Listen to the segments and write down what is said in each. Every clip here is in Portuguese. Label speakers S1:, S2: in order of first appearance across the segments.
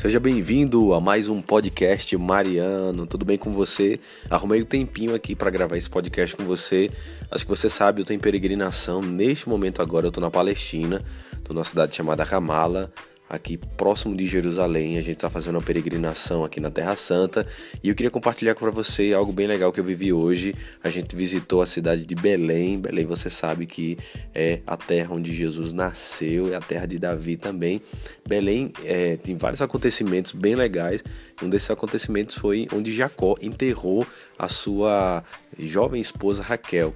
S1: Seja bem-vindo a mais um podcast Mariano. Tudo bem com você? Arrumei um tempinho aqui para gravar esse podcast com você. Acho que você sabe, eu estou em peregrinação. Neste momento agora eu estou na Palestina, estou numa cidade chamada Ramala aqui próximo de Jerusalém. A gente está fazendo uma peregrinação aqui na Terra Santa e eu queria compartilhar com você algo bem legal que eu vivi hoje. A gente visitou a cidade de Belém. Belém, você sabe que é a terra onde Jesus nasceu, é a terra de Davi também. Belém é, tem vários acontecimentos bem legais. Um desses acontecimentos foi onde Jacó enterrou a sua jovem esposa Raquel.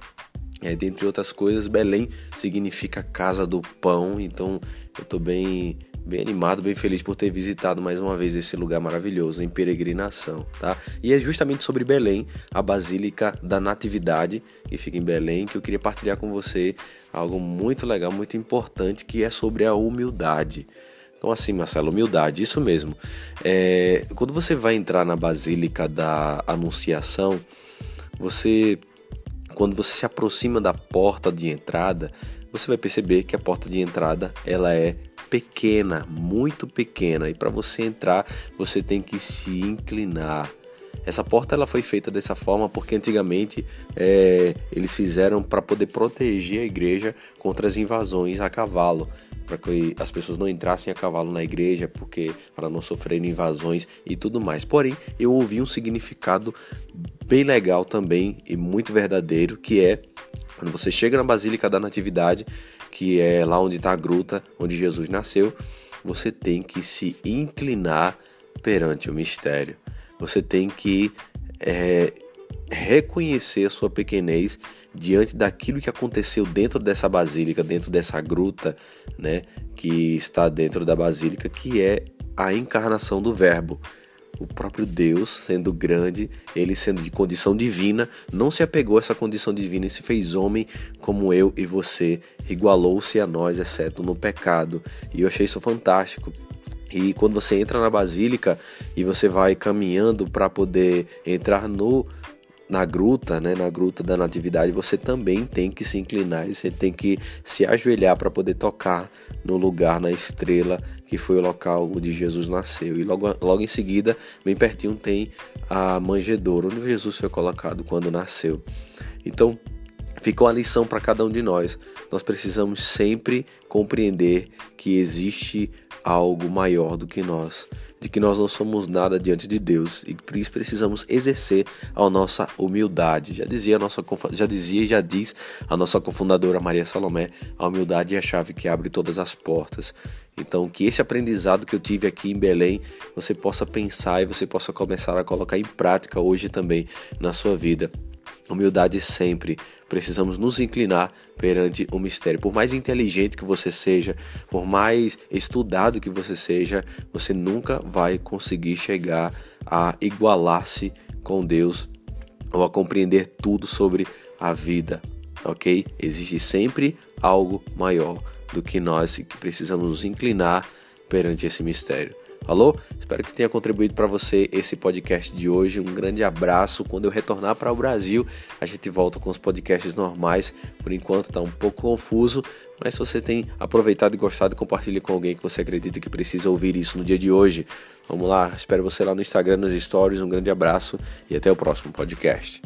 S1: É, dentre outras coisas, Belém significa casa do pão, então eu estou bem bem animado, bem feliz por ter visitado mais uma vez esse lugar maravilhoso em peregrinação, tá? E é justamente sobre Belém, a Basílica da Natividade, que fica em Belém, que eu queria partilhar com você algo muito legal, muito importante, que é sobre a humildade. Então, assim, Marcelo, humildade, isso mesmo. É, quando você vai entrar na Basílica da Anunciação, você, quando você se aproxima da porta de entrada, você vai perceber que a porta de entrada ela é pequena, muito pequena, e para você entrar você tem que se inclinar. Essa porta ela foi feita dessa forma porque antigamente é, eles fizeram para poder proteger a igreja contra as invasões a cavalo, para que as pessoas não entrassem a cavalo na igreja, porque para não sofrerem invasões e tudo mais. Porém, eu ouvi um significado bem legal também e muito verdadeiro, que é quando você chega na Basílica da Natividade, que é lá onde está a gruta onde Jesus nasceu, você tem que se inclinar perante o mistério. Você tem que é, reconhecer a sua pequenez diante daquilo que aconteceu dentro dessa basílica, dentro dessa gruta, né, que está dentro da basílica, que é a encarnação do Verbo o próprio Deus, sendo grande, ele sendo de condição divina, não se apegou a essa condição divina e se fez homem como eu e você, igualou-se a nós, exceto no pecado. E eu achei isso fantástico. E quando você entra na basílica e você vai caminhando para poder entrar no na gruta, né, na gruta da natividade, você também tem que se inclinar, você tem que se ajoelhar para poder tocar no lugar, na estrela que foi o local onde Jesus nasceu. E logo, logo em seguida, bem pertinho, tem a manjedoura, onde Jesus foi colocado quando nasceu. Então, ficou a lição para cada um de nós. Nós precisamos sempre compreender que existe algo maior do que nós de que nós não somos nada diante de Deus e por isso precisamos exercer a nossa humildade. Já dizia a nossa já dizia e já diz a nossa cofundadora Maria Salomé, a humildade é a chave que abre todas as portas. Então, que esse aprendizado que eu tive aqui em Belém, você possa pensar e você possa começar a colocar em prática hoje também na sua vida. Humildade sempre. Precisamos nos inclinar perante o mistério. Por mais inteligente que você seja, por mais estudado que você seja, você nunca vai conseguir chegar a igualar-se com Deus ou a compreender tudo sobre a vida, ok? Existe sempre algo maior do que nós que precisamos nos inclinar perante esse mistério. Falou? Espero que tenha contribuído para você esse podcast de hoje. Um grande abraço. Quando eu retornar para o Brasil, a gente volta com os podcasts normais. Por enquanto está um pouco confuso, mas se você tem aproveitado e gostado, compartilhe com alguém que você acredita que precisa ouvir isso no dia de hoje. Vamos lá, espero você lá no Instagram, nos stories. Um grande abraço e até o próximo podcast.